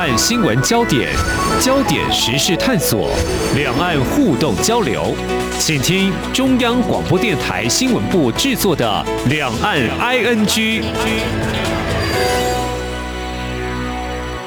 岸新闻焦点、焦点时事探索、两岸互动交流，请听中央广播电台新闻部制作的《两岸 ING》。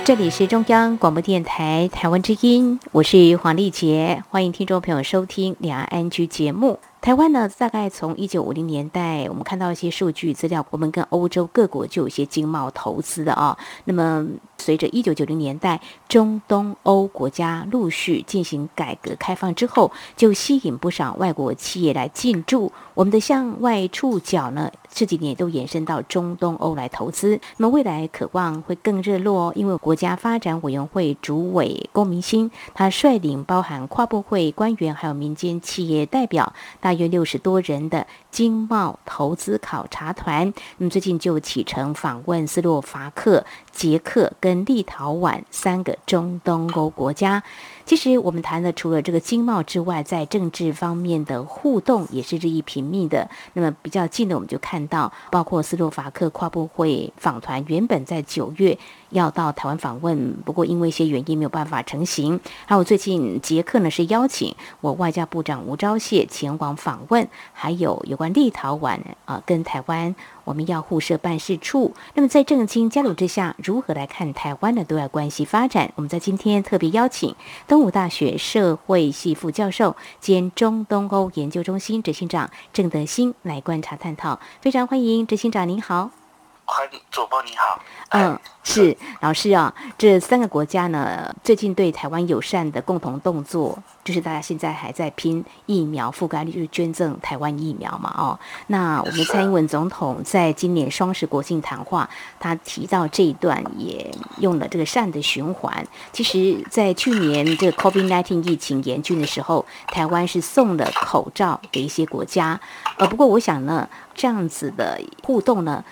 这里是中央广播电台台湾之音，我是黄丽杰，欢迎听众朋友收听《两岸 ING》节目。台湾呢，大概从一九五零年代，我们看到一些数据资料，我们跟欧洲各国就有一些经贸投资的啊。那么，随着一九九零年代中东欧国家陆续进行改革开放之后，就吸引不少外国企业来进驻。我们的向外触角呢，这几年都延伸到中东欧来投资。那么未来渴望会更热络哦，因为国家发展委员会主委龚明鑫，他率领包含跨部会官员还有民间企业代表，大约六十多人的经贸投资考察团，那么最近就启程访问斯洛伐克、捷克跟立陶宛三个中东欧国家。其实我们谈的除了这个经贸之外，在政治方面的互动也是日益频密的。那么比较近的，我们就看到，包括斯洛伐克跨部会访团原本在九月要到台湾访问，不过因为一些原因没有办法成行。还有最近捷克呢是邀请我外交部长吴钊燮前往访问，还有有关立陶宛啊跟台湾。我们要互设办事处。那么在政经交流之下，如何来看台湾的对外关系发展？我们在今天特别邀请东吴大学社会系副教授兼中东欧研究中心执行长郑德兴来观察探讨。非常欢迎执行长，您好。欢主播，你好。嗯，是老师啊，这三个国家呢，最近对台湾友善的共同动作，就是大家现在还在拼疫苗覆盖率，就是捐赠台湾疫苗嘛。哦，那我们蔡英文总统在今年双十国庆谈话，他提到这一段，也用了这个善的循环。其实，在去年这个 COVID-19 疫情严峻的时候，台湾是送了口罩给一些国家。呃，不过我想呢，这样子的互动呢。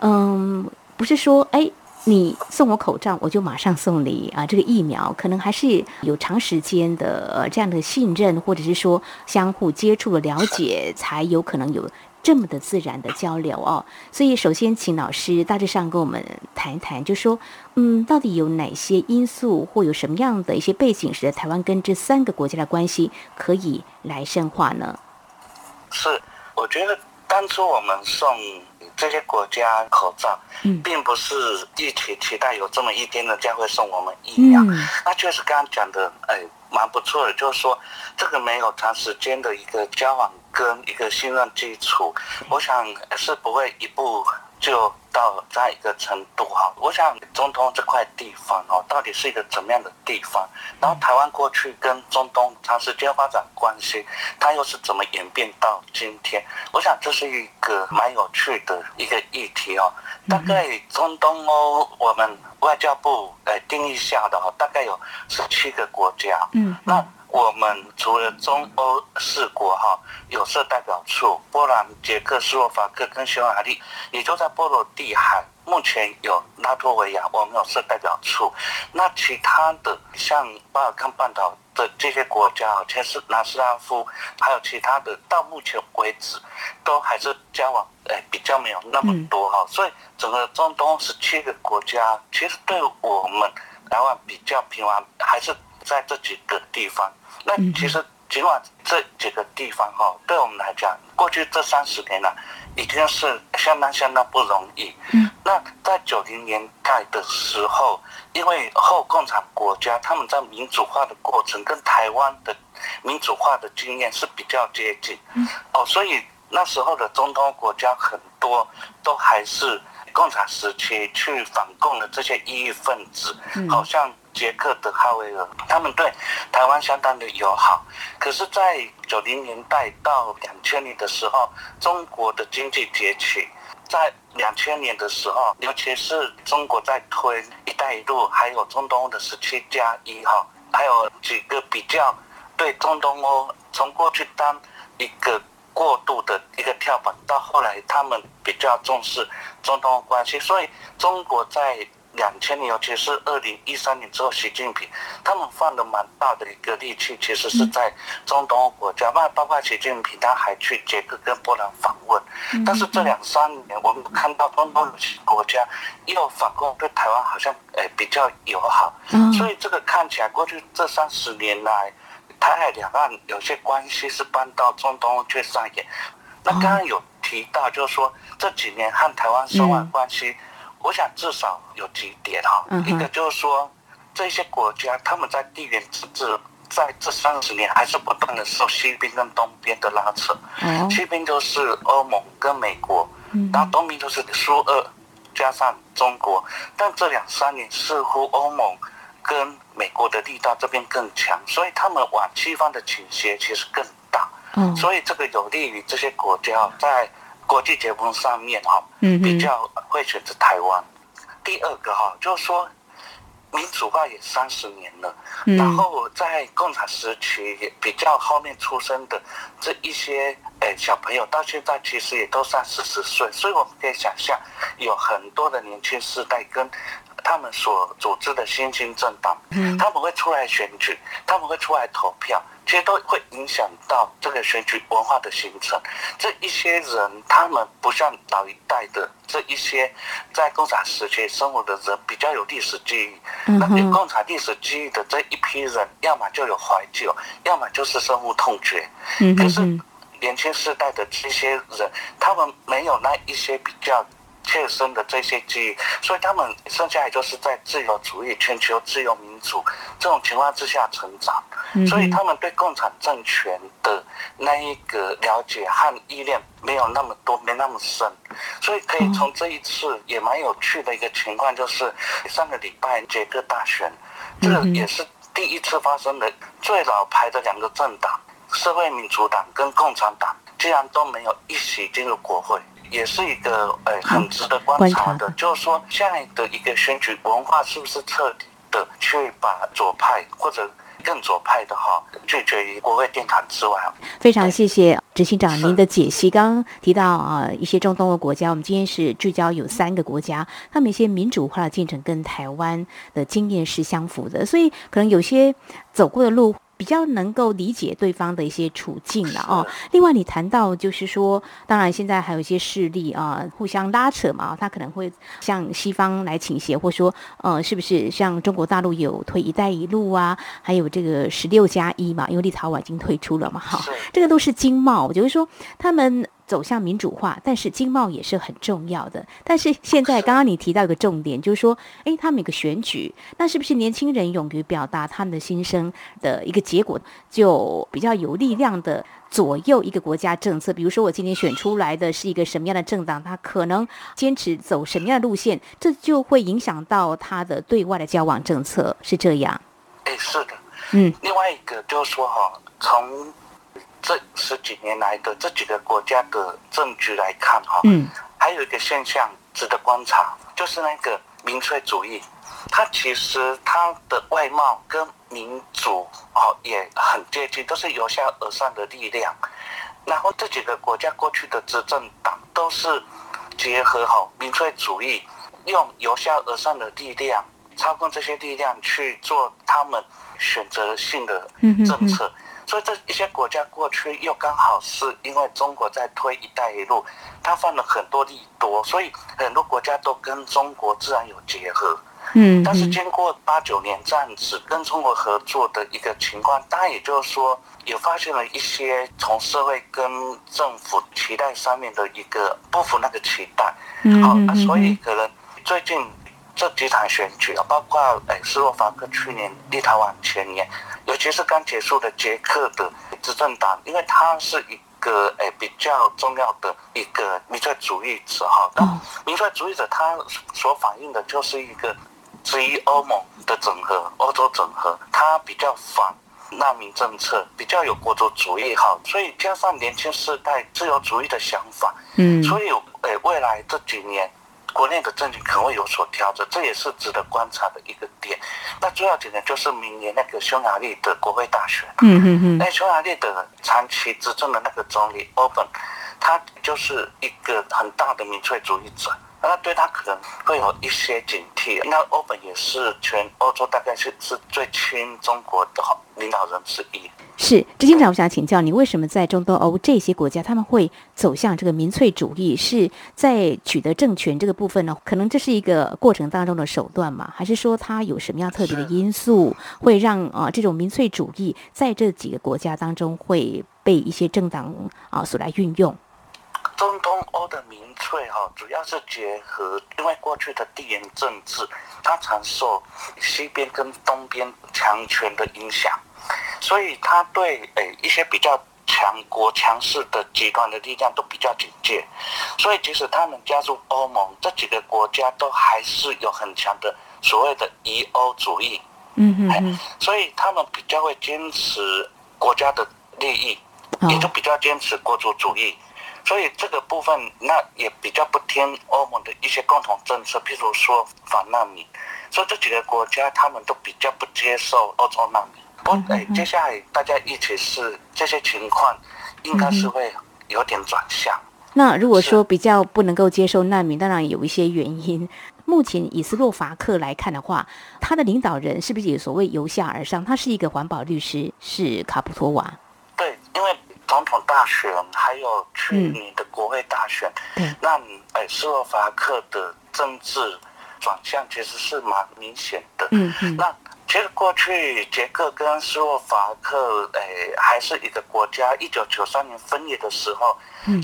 嗯，不是说哎，你送我口罩，我就马上送你啊这个疫苗，可能还是有长时间的这样的信任，或者是说相互接触的了解，才有可能有这么的自然的交流哦。所以，首先请老师大致上跟我们谈一谈，就说嗯，到底有哪些因素或有什么样的一些背景，使得台湾跟这三个国家的关系可以来深化呢？是，我觉得当初我们送。这些国家口罩，并不是一起期待有这么一天的将会送我们疫苗。那确实刚刚讲的，哎，蛮不错的。就是说，这个没有长时间的一个交往跟一个信任基础，我想是不会一步。就到这样一个程度哈，我想中东这块地方哦，到底是一个怎么样的地方？然后台湾过去跟中东长时间发展关系，它又是怎么演变到今天？我想这是一个蛮有趣的一个议题哦。大概中东欧，我们外交部呃定义下的哈，大概有十七个国家。嗯，那。我们除了中欧四国哈有设代表处，波兰、捷克斯洛伐克跟匈牙利，也就在波罗的海。目前有拉脱维亚，我们有设代表处。那其他的像巴尔干半岛的这些国家啊，切斯南斯拉夫，还有其他的，到目前为止都还是交往诶比较没有那么多哈。所以整个中东十七个国家，其实对我们台湾比较平安，还是在这几个地方。那其实，尽管这几个地方哈，对我们来讲，过去这三十年了，已经是相当相当不容易。嗯。那在九零年代的时候，因为后共产国家他们在民主化的过程跟台湾的民主化的经验是比较接近。嗯。哦，所以那时候的中东国家很多都还是共产时期去反共的这些异议分子，好像。捷克的哈维尔，他们对台湾相当的友好。可是，在九零年代到两千年的时候，中国的经济崛起，在两千年的时候，尤其是中国在推“一带一路”，还有中东的十七加一哈，还有几个比较对中东欧，从过去当一个过渡的一个跳板，到后来他们比较重视中东关系，所以中国在。两千年，尤其是二零一三年之后，习近平他们放了蛮大的一个力气，其实是在中东欧国家，包包括习近平他还去捷克跟波兰访问。但是这两三年，我们看到中东有些国家又反过对台湾好像诶比较友好，所以这个看起来过去这三十年来，台海两岸有些关系是搬到中东去上演。那刚刚有提到，就是说这几年和台湾双方关系。我想至少有几点哈，一个就是说，这些国家他们在地缘政治在这三十年还是不断的受西边跟东边的拉扯，西边就是欧盟跟美国，然后东边就是苏俄加上中国，但这两三年似乎欧盟跟美国的力道这边更强，所以他们往西方的倾斜其实更大，所以这个有利于这些国家在。国际结婚上面哈，比较会选择台湾。第二个哈，就是说民主化也三十年了，然后在共产时期比较后面出生的这一些诶小朋友，到现在其实也都三四十岁，所以我们可以想象，有很多的年轻世代跟。他们所组织的新兴政党，嗯他们会出来选举，他们会出来投票，其实都会影响到这个选举文化的形成。这一些人，他们不像老一代的这一些在共产时期生活的人，比较有历史记忆。那有共产历史记忆的这一批人，要么就有怀旧，要么就是深恶痛绝。可是年轻世代的这些人，他们没有那一些比较。切身的这些记忆，所以他们剩下也就是在自由主义、全球自由民主这种情况之下成长，所以他们对共产政权的那一个了解和依恋没有那么多，没那么深，所以可以从这一次也蛮有趣的一个情况，就是上个礼拜捷克大选，这个也是第一次发生的最老牌的两个政党——社会民主党跟共产党，竟然都没有一起进入国会。也是一个呃很值得观察的，就是说现在的一个选举文化是不是彻底的去把左派或者更左派的哈拒绝于国会殿堂之外？非常谢谢执行长您的解析。刚刚提到啊一些中东的国家，我们今天是聚焦有三个国家，他们一些民主化的进程跟台湾的经验是相符的，所以可能有些走过的路。比较能够理解对方的一些处境了哦。另外，你谈到就是说，当然现在还有一些势力啊，互相拉扯嘛，他可能会向西方来倾斜，或说，呃，是不是像中国大陆有推“一带一路”啊，还有这个“十六加一”嘛？因为立陶宛已经退出了嘛，哈，这个都是经贸，就是说他们。走向民主化，但是经贸也是很重要的。但是现在刚刚你提到一个重点，就是说，哎，他们有个选举，那是不是年轻人勇于表达他们的心声的一个结果，就比较有力量的左右一个国家政策？比如说，我今天选出来的是一个什么样的政党，他可能坚持走什么样的路线，这就会影响到他的对外的交往政策，是这样？哎，是的，嗯。另外一个就是说，哈，从这十几年来的这几个国家的证据来看，哈，嗯，还有一个现象值得观察，就是那个民粹主义，它其实它的外貌跟民主哦也很接近，都是由下而上的力量。然后这几个国家过去的执政党都是结合好民粹主义，用由下而上的力量操控这些力量去做他们选择性的政策。所以这一些国家过去又刚好是因为中国在推“一带一路”，它放了很多利多，所以很多国家都跟中国自然有结合。嗯，但是经过八九年这样子跟中国合作的一个情况，当然也就是说也发现了一些从社会跟政府期待上面的一个不符那个期待。嗯，好，所以可能最近这几场选举啊，包括诶斯洛伐克去年、立陶宛前年。尤其是刚结束的捷克的执政党，因为它是一个诶比较重要的一个民粹主义者哈。那民粹主义者他所反映的就是一个质疑欧盟的整合、欧洲整合，他比较反难民政策，比较有国族主义哈。所以加上年轻世代自由主义的想法，嗯，所以诶未来这几年。国内的政局可能会有所调整，这也是值得观察的一个点。那重要点呢，就是明年那个匈牙利的国会大选。嗯嗯嗯。那匈牙利的长期执政的那个总理 Orbán，他就是一个很大的民粹主义者，那对他可能会有一些警惕。那欧本也是全欧洲大概是是最亲中国的领导人之一。是，执行长，我想请教你，为什么在中东欧这些国家他们会走向这个民粹主义？是在取得政权这个部分呢？可能这是一个过程当中的手段嘛？还是说它有什么样特别的因素，会让啊这种民粹主义在这几个国家当中会被一些政党啊所来运用？中东欧的民粹哈，主要是结合因为过去的地缘政治，它常受西边跟东边强权的影响，所以它对诶一些比较强国强势的极端的力量都比较警戒，所以即使他们加入欧盟，这几个国家都还是有很强的所谓的疑欧主义，嗯嗯，所以他们比较会坚持国家的利益，也就比较坚持国族主义。所以这个部分，那也比较不听欧盟的一些共同政策，譬如说反难民，所以这几个国家他们都比较不接受欧洲难民。不，哎，接下来大家一起是这些情况，应该是会有点转向。那如果说比较不能够接受难民，当然有一些原因。目前以斯洛伐克来看的话，他的领导人是不是也所谓由下而上？他是一个环保律师，是卡普托瓦。对，因为。总统大选还有去年的国会大选，那哎，斯洛伐克的政治转向其实是蛮明显的。嗯嗯。那其实过去捷克跟斯洛伐克哎还是一个国家。一九九三年分裂的时候，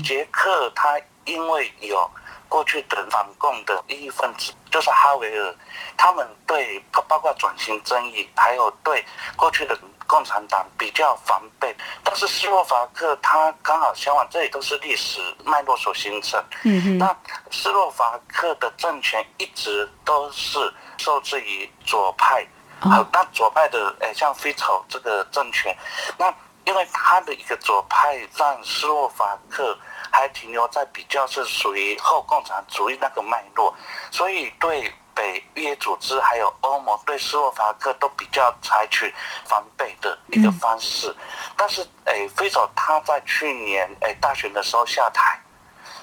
捷克他因为有过去的反共的异议分子，就是哈维尔，他们对包括转型争议，还有对过去的。共产党比较防备，但是斯洛伐克它刚好相反，这里都是历史脉络所形成。嗯哼。那斯洛伐克的政权一直都是受制于左派，好，那左派的诶，像菲丑这个政权，那因为他的一个左派让斯洛伐克还停留在比较是属于后共产主义那个脉络，所以对。北约组织还有欧盟对斯洛伐克都比较采取防备的一个方式，但是诶，非洲他在去年诶大选的时候下台，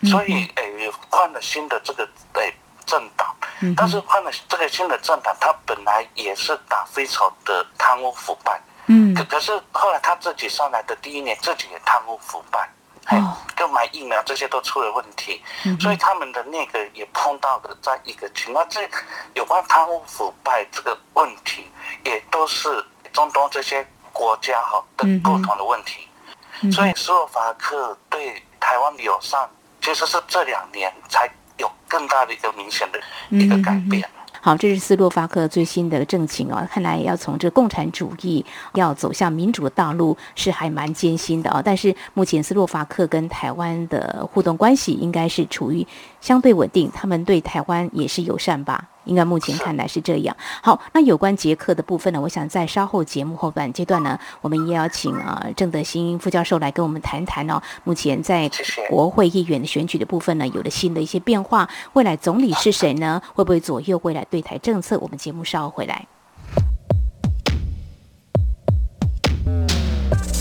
所以诶换了新的这个诶政党，但是换了这个新的政党，他本来也是打非洲的贪污腐败，嗯，可可是后来他自己上来的第一年，自己也贪污腐败。哦，购买疫苗这些都出了问题，所以他们的那个也碰到的在一个情况，这有关贪污腐败这个问题，也都是中东这些国家哈的共同的问题。所以斯洛伐克对台湾友善，其实是这两年才有更大的一个明显的一个改变。好，这是斯洛伐克最新的政情哦。看来要从这共产主义要走向民主的道路是还蛮艰辛的哦。但是目前斯洛伐克跟台湾的互动关系应该是处于相对稳定，他们对台湾也是友善吧。应该目前看来是这样。好，那有关捷克的部分呢？我想在稍后节目后半阶段呢，我们也要请啊郑德兴副教授来跟我们谈谈哦。目前在国会议员的选举的部分呢，有了新的一些变化。未来总理是谁呢？会不会左右未来对台政策？我们节目稍后回来。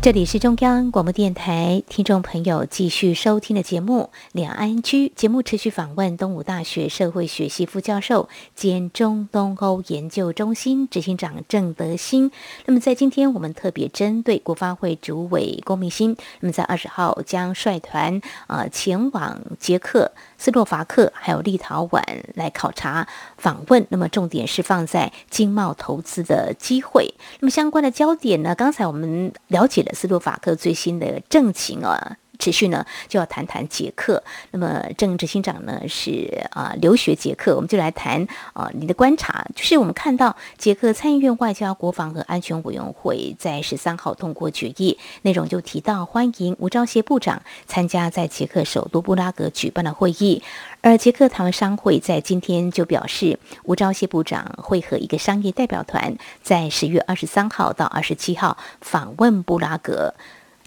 这里是中央广播电台听众朋友继续收听的节目《两岸居》，节目持续访问东吴大学社会学系副教授兼中东欧研究中心执行长郑德兴。那么在今天，我们特别针对国发会主委龚明鑫，那么在二十号将率团啊前往捷克。斯洛伐克还有立陶宛来考察访问，那么重点是放在经贸投资的机会。那么相关的焦点呢？刚才我们了解了斯洛伐克最新的政情啊。持续呢，就要谈谈捷克。那么郑执行长呢是啊留学捷克，我们就来谈啊你的观察，就是我们看到捷克参议院外交、国防和安全委员会在十三号通过决议，内容就提到欢迎吴钊燮部长参加在捷克首都布拉格举办的会议。而捷克台湾商会在今天就表示，吴钊燮部长会和一个商业代表团在十月二十三号到二十七号访问布拉格。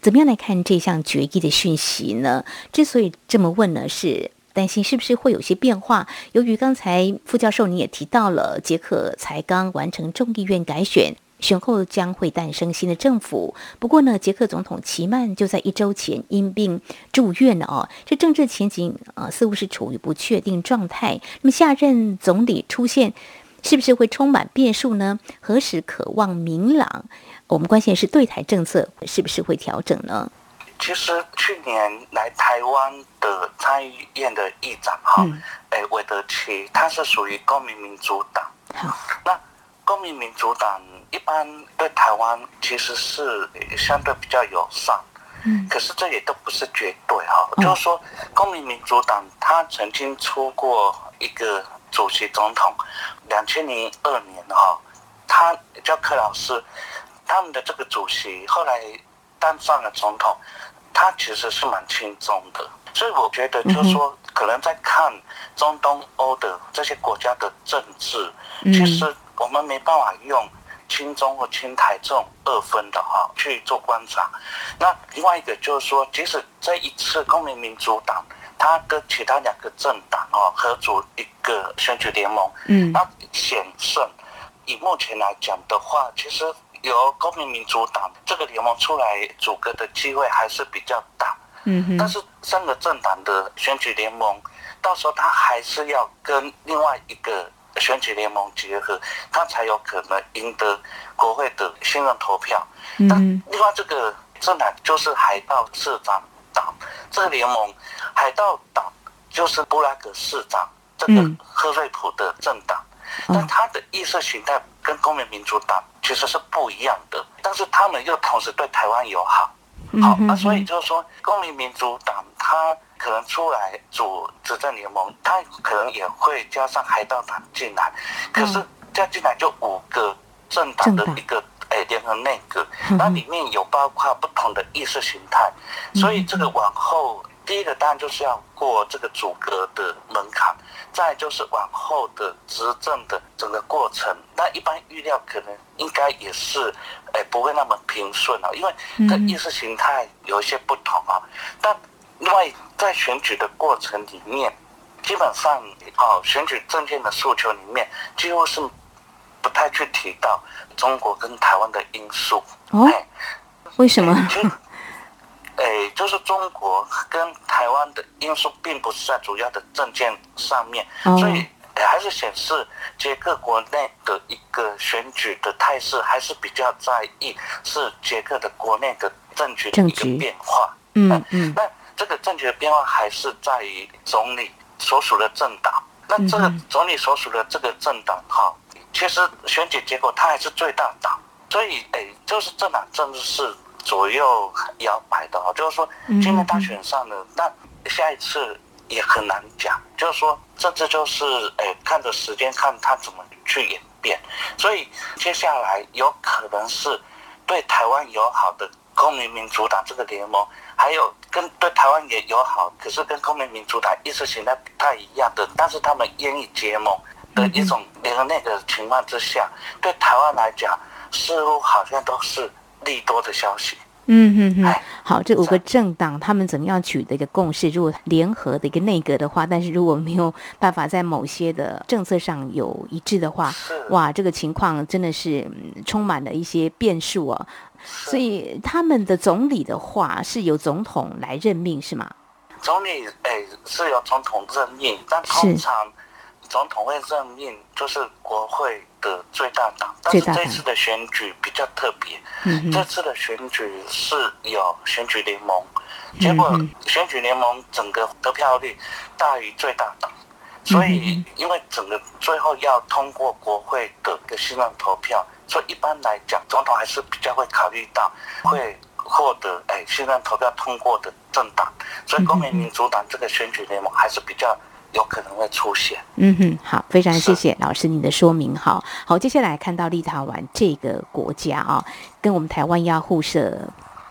怎么样来看这项决议的讯息呢？之所以这么问呢，是担心是不是会有些变化？由于刚才副教授你也提到了，捷克才刚完成众议院改选。选后将会诞生新的政府。不过呢，捷克总统齐曼就在一周前因病住院了哦。这政治前景啊，似乎是处于不确定状态。那么下任总理出现，是不是会充满变数呢？何时渴望明朗？我们关心的是对台政策是不是会调整呢？其实去年来台湾的参议院的议长哈，哎，韦德奇，他是属于公民民主党。好，那公民民主党。一般对台湾其实是相对比较友善，嗯，可是这也都不是绝对哈。就是说，公民民主党他曾经出过一个主席总统，两千零二年哈，他叫柯老师，他们的这个主席后来当上了总统，他其实是蛮轻松的。所以我觉得就是说，可能在看中东欧的这些国家的政治，其实我们没办法用。亲中或亲台这种二分的哈去做观察，那另外一个就是说，即使这一次公民民主党他跟其他两个政党哦合组一个选举联盟，嗯，那险胜，以目前来讲的话，其实由公民民主党这个联盟出来组阁的机会还是比较大，嗯哼，但是三个政党的选举联盟，到时候他还是要跟另外一个。选举联盟结合，他才有可能赢得国会的信任投票。嗯但另外这个政党就是海盗市长党，这个联盟海盗党就是布拉格市长这个赫瑞普的政党，但他的意识形态跟公民民主党其实是不一样的，但是他们又同时对台湾友好。好，那所以就是说，公民民主党他。可能出来组执政联盟，他可能也会加上海盗党进来，可是加进来就五个政党的一个诶联合内阁，那里面有包括不同的意识形态，所以这个往后第一个当然就是要过这个组阁的门槛，再就是往后的执政的整个过程，那一般预料可能应该也是诶不会那么平顺啊，因为这意识形态有一些不同啊，但。另外，在选举的过程里面，基本上，哦，选举政见的诉求里面，几乎是不太去提到中国跟台湾的因素。哦，为什么？哎，就是中国跟台湾的因素，并不是在主要的政见上面，所以还是显示捷克国内的一个选举的态势，还是比较在意是捷克的国内的政局的一个变化。嗯嗯，那。这个政局的变化还是在于总理所属的政党。那这个总理所属的这个政党，哈，其实选举结果它还是最大党，所以，哎，就是政党政治是左右摇摆的啊。就是说，今天大选上了，那下一次也很难讲。就是说，政治就是，哎，看着时间，看他怎么去演变。所以，接下来有可能是对台湾友好的公民民主党这个联盟。还有跟对台湾也友好，可是跟公民民主党意识形态不太一样的，但是他们愿意结盟的一种联合那个情况之下，对台湾来讲，似乎好像都是利多的消息。嗯嗯嗯，好，这五个政党他们怎么样取得一个共识？如果联合的一个内阁的话，但是如果没有办法在某些的政策上有一致的话，哇，这个情况真的是充满了一些变数啊。所以他们的总理的话是由总统来任命是吗？总理诶是由总统任命，但通常总统会任命就是国会的最大党。但是这次的选举比较特别，这次的选举是有选举联盟，结果选举联盟整个得票率大于最大党，所以因为整个最后要通过国会的个信任投票。所以一般来讲，总统还是比较会考虑到会获得哎信任投票通过的政党，所以公民民主党这个选举联盟还是比较有可能会出现。嗯哼，好，非常谢谢老师您的说明。好，好，接下来看到立陶宛这个国家啊，跟我们台湾要互设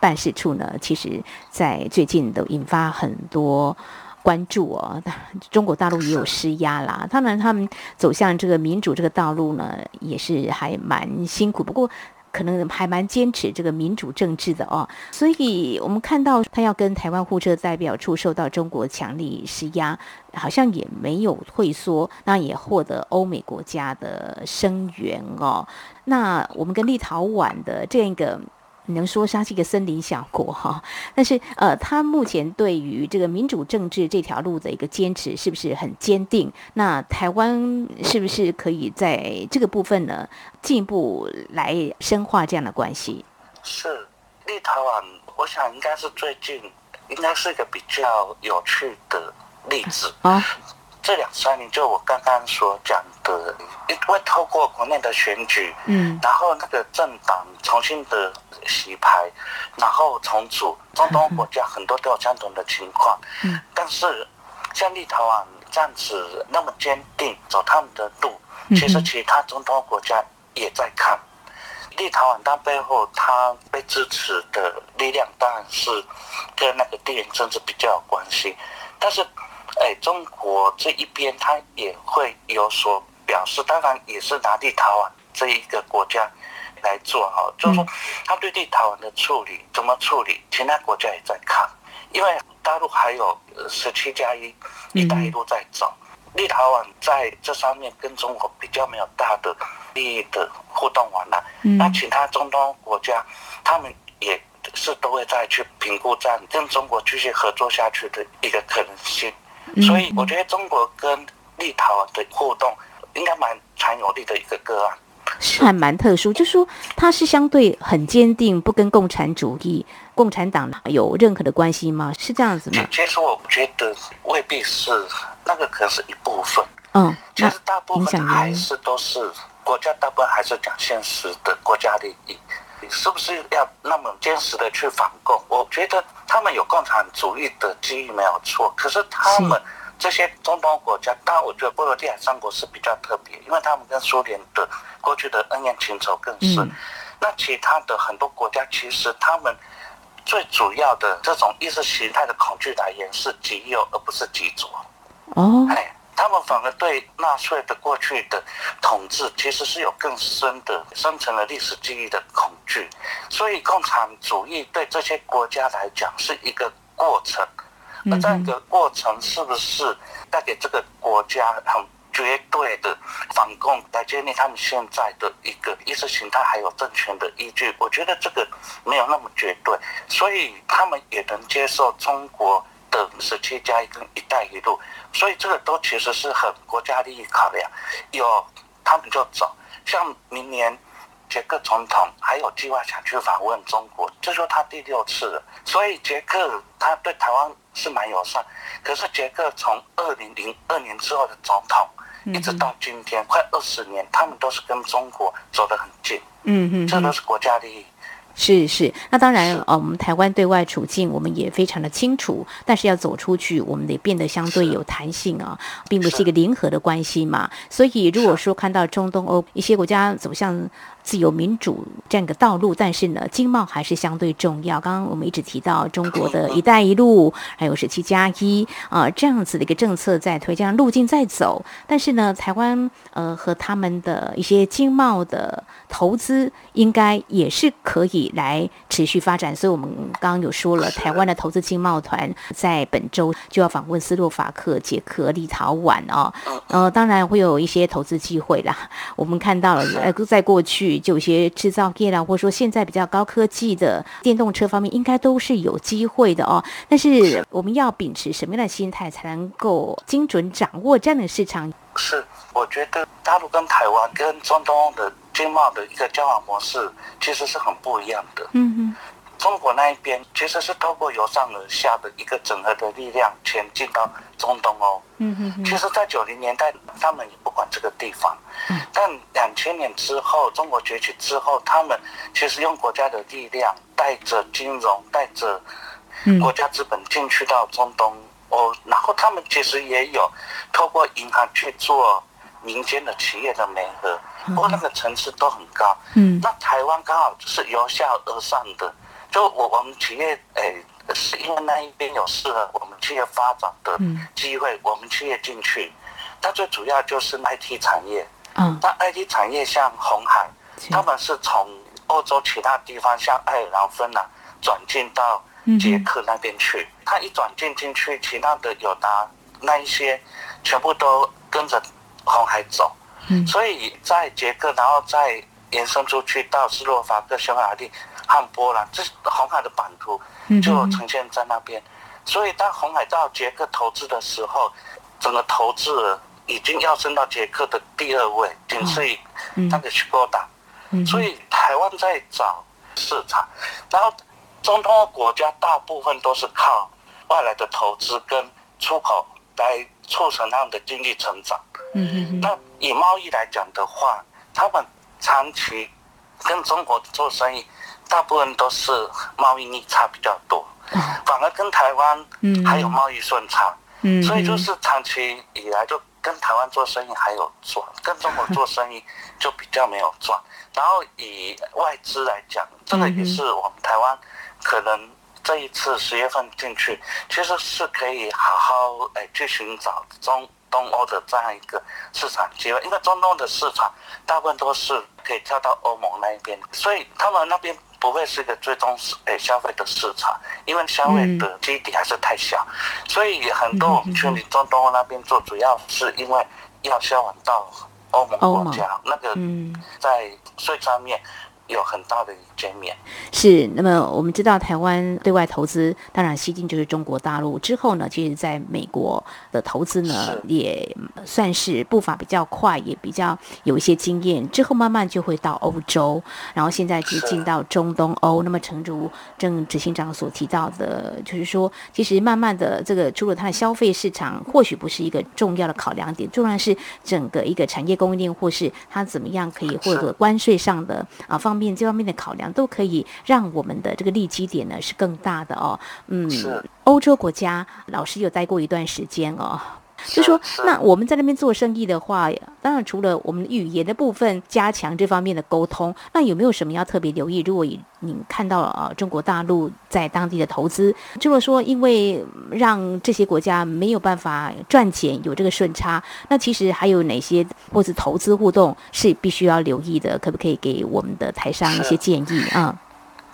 办事处呢，其实在最近都引发很多。关注哦，中国大陆也有施压啦。当然，他们走向这个民主这个道路呢，也是还蛮辛苦。不过，可能还蛮坚持这个民主政治的哦。所以我们看到他要跟台湾互设代表处受到中国强力施压，好像也没有退缩，那也获得欧美国家的声援哦。那我们跟立陶宛的这样一个。能说它是一个森林小国哈，但是呃，他目前对于这个民主政治这条路的一个坚持是不是很坚定？那台湾是不是可以在这个部分呢进一步来深化这样的关系？是立陶宛，我想应该是最近应该是一个比较有趣的例子啊。这两三年，就我刚刚所讲的，因为透过国内的选举，嗯，然后那个政党重新的洗牌，然后重组，中东国家很多都有相同的情况，嗯，但是像立陶宛这样子那么坚定走他们的路，其实其他中东国家也在看。立陶宛，它背后它被支持的力量当然是跟那个地缘政治比较有关系，但是。哎，中国这一边他也会有所表示，当然也是拿立陶宛这一个国家来做哈，就是说他对立陶宛的处理怎么处理，其他国家也在看，因为大陆还有十七加一，一带一路在走，立陶宛在这上面跟中国比较没有大的利益的互动完了，那其他中东国家他们也是都会再去评估这样跟中国继续合作下去的一个可能性。所以我觉得中国跟立陶宛的互动应该蛮强有力的一个个案，是还蛮特殊。就说它是相对很坚定，不跟共产主义、共产党有任何的关系吗？是这样子吗？其实我觉得未必是，那个可能是一部分。嗯，其实大部分还是都是国家，大部分还是讲现实的国家利益。是不是要那么坚实的去反共？我觉得他们有共产主义的基因没有错，可是他们这些中东国家，当然我觉得波罗的海三国是比较特别，因为他们跟苏联的过去的恩怨情仇更深。那其他的很多国家，其实他们最主要的这种意识形态的恐惧来源是极右，而不是极左。哦，哎。他们反而对纳粹的过去的统治其实是有更深的、深层的历史记忆的恐惧，所以共产主义对这些国家来讲是一个过程，而这样一个过程是不是带给这个国家很绝对的反共，来建立他们现在的一个意识形态还有政权的依据？我觉得这个没有那么绝对，所以他们也能接受中国。的十七加一跟一带一路，所以这个都其实是很国家利益考量，有他们就走。像明年捷克总统还有计划想去访问中国，这说他第六次了。所以捷克他对台湾是蛮友善，可是捷克从二零零二年之后的总统，一直到今天快二十年，他们都是跟中国走得很近。嗯嗯，这都是国家利益。是是，那当然，呃，我们台湾对外处境我们也非常的清楚，但是要走出去，我们得变得相对有弹性啊，并不是一个零和的关系嘛。所以，如果说看到中东欧一些国家走向。自由民主这样一个道路，但是呢，经贸还是相对重要。刚刚我们一直提到中国的一带一路，还有十七加一啊这样子的一个政策在推，这样路径在走。但是呢，台湾呃和他们的一些经贸的投资，应该也是可以来持续发展。所以我们刚刚有说了，台湾的投资经贸团在本周就要访问斯洛伐克、捷克、立陶宛哦，呃，当然会有一些投资机会啦。我们看到了，呃，在过去。就有些制造业啦，或者说现在比较高科技的电动车方面，应该都是有机会的哦。但是我们要秉持什么样的心态，才能够精准掌握这样的市场？是，我觉得大陆跟台湾跟中东的经贸的一个交往模式，其实是很不一样的。嗯哼。中国那一边其实是透过由上而下的一个整合的力量前进到中东哦。嗯嗯其实，在九零年代，他们也不管这个地方。嗯。但两千年之后，中国崛起之后，他们其实用国家的力量，带着金融，带着国家资本进去到中东哦。然后他们其实也有透过银行去做民间的企业的媒合，不过那个层次都很高。嗯。那台湾刚好就是由下而上的。就我我们企业诶，是因为那一边有适合我们企业发展的机会，我们企业进去。它最主要就是 IT 产业。嗯。那 IT 产业像红海，他们是从欧洲其他地方，像爱尔兰、芬兰转进到捷克那边去。它一转进进去，其他的有达那一些全部都跟着红海走。嗯所以在捷克，然后再延伸出去到斯洛伐克、匈牙利和波兰，这红海的版图就呈现在那边。所以当红海到捷克投资的时候，整个投资已经要升到捷克的第二位，仅次于那个斯波达。所以台湾在找市场，然后中东国家大部分都是靠外来的投资跟出口来促成他们的经济成长。那以贸易来讲的话，他们长期跟中国做生意，大部分都是贸易逆差比较多，反而跟台湾还有贸易顺差。所以就是长期以来就跟台湾做生意还有赚，跟中国做生意就比较没有赚。然后以外资来讲，这个也是我们台湾可能这一次十月份进去，其实是可以好好诶去寻找中东欧的这样一个市场机会，因为中东的市场大部分都是可以跳到欧盟那一边，所以他们那边。不会是一个最终是诶消费的市场，因为消费的基底还是太小，所以很多我们去你中东欧那边做，主要是因为要销往到欧盟国家，那个在税上面。有很大的减免是，那么我们知道台湾对外投资，当然西进就是中国大陆之后呢，其实在美国的投资呢，也算是步伐比较快，也比较有一些经验。之后慢慢就会到欧洲，然后现在就进到中东欧。那么诚如郑执行长所提到的，就是说，其实慢慢的这个除了它的消费市场，或许不是一个重要的考量点，重要是整个一个产业供应链，或是它怎么样可以获得关税上的啊方。面这方面的考量都可以让我们的这个利基点呢是更大的哦。嗯，欧洲国家老师有待过一段时间哦。就说，那我们在那边做生意的话，当然除了我们语言的部分加强这方面的沟通，那有没有什么要特别留意？如果你看到了中国大陆在当地的投资，如果说因为让这些国家没有办法赚钱，有这个顺差，那其实还有哪些或是投资互动是必须要留意的？可不可以给我们的台商一些建议啊？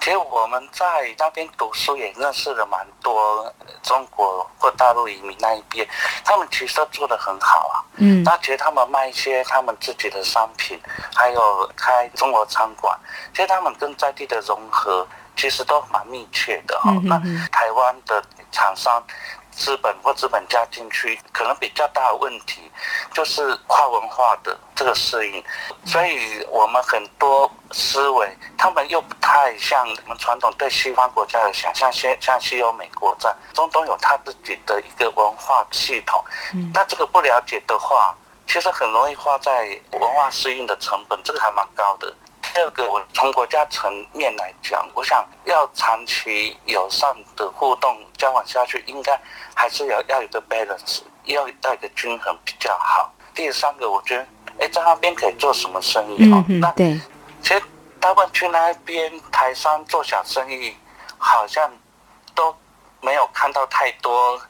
其实我们在那边读书也认识了蛮多中国或大陆移民那一边，他们其实都做的很好啊。嗯。那其实他们卖一些他们自己的商品，还有开中国餐馆，其实他们跟在地的融合其实都蛮密切的哈。那台湾的厂商。资本或资本家进去，可能比较大的问题就是跨文化的这个适应，所以我们很多思维，他们又不太像我们传统对西方国家的想象，像像西欧美国在中东有他自己的一个文化系统，那这个不了解的话，其实很容易花在文化适应的成本，这个还蛮高的。第二个，我从国家层面来讲，我想要长期友善的互动交往下去，应该还是要要有个 balance，要要一个均衡比较好。第三个，我觉得，哎，在那边可以做什么生意哦？那对，其实大部分去那边台商做小生意，好像都没有看到太多。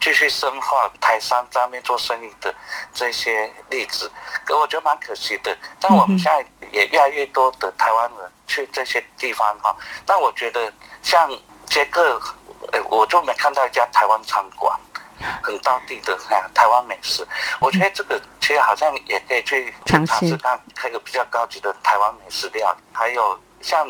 继续深化台商在那边做生意的这些例子，可我觉得蛮可惜的。但我们现在也越来越多的台湾人去这些地方哈。但我觉得像杰克，哎，我就没看到一家台湾餐馆，很当地的台湾美食。我觉得这个其实好像也可以去尝试看，开个比较高级的台湾美食料理。还有像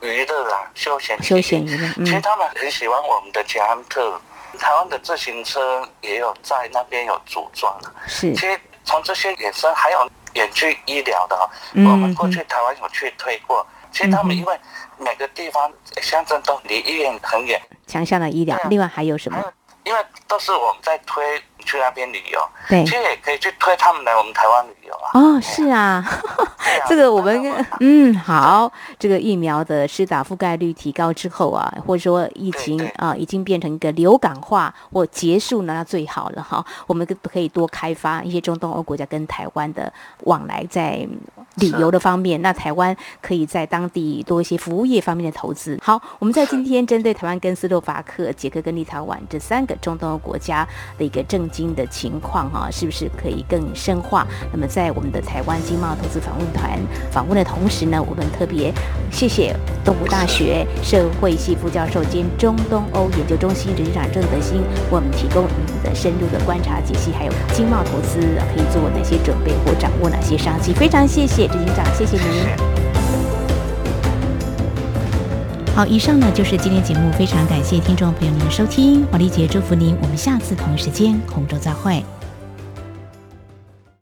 娱乐啦，休闲休闲娱乐，其实他们很喜欢我们的捷安特。台湾的自行车也有在那边有组装是。其实从这些衍生，还有远距医疗的哈，我们过去台湾有去推过。其实他们因为每个地方乡镇都离医院很远，强项的医疗。另外还有什么？因为都是我们在推去那边旅游，对，其实也可以去推他们来我们台湾旅游啊。哦，是啊，这个我们嗯好，这个疫苗的施打覆盖率提高之后啊，或者说疫情啊已经变成一个流感化或结束呢，那最好了哈。我们可可以多开发一些中东欧国家跟台湾的往来，在旅游的方面，那台湾可以在当地多一些服务业方面的投资。好，我们在今天针对台湾跟斯洛伐克、捷克跟立陶宛这三个中东欧国家的一个政经的情况哈，是不是可以更深化？那么在在我们的台湾经贸投资访问团访问的同时呢，我们特别谢谢东吴大学社会系副教授兼中东欧研究中心执行长郑德兴，为我们提供你的深入的观察解析，还有经贸投资可以做哪些准备或掌握哪些商机。非常谢谢执行长，谢谢您。好，以上呢就是今天节目，非常感谢听众朋友您的收听，黄丽杰祝福您，我们下次同一时间空中再会。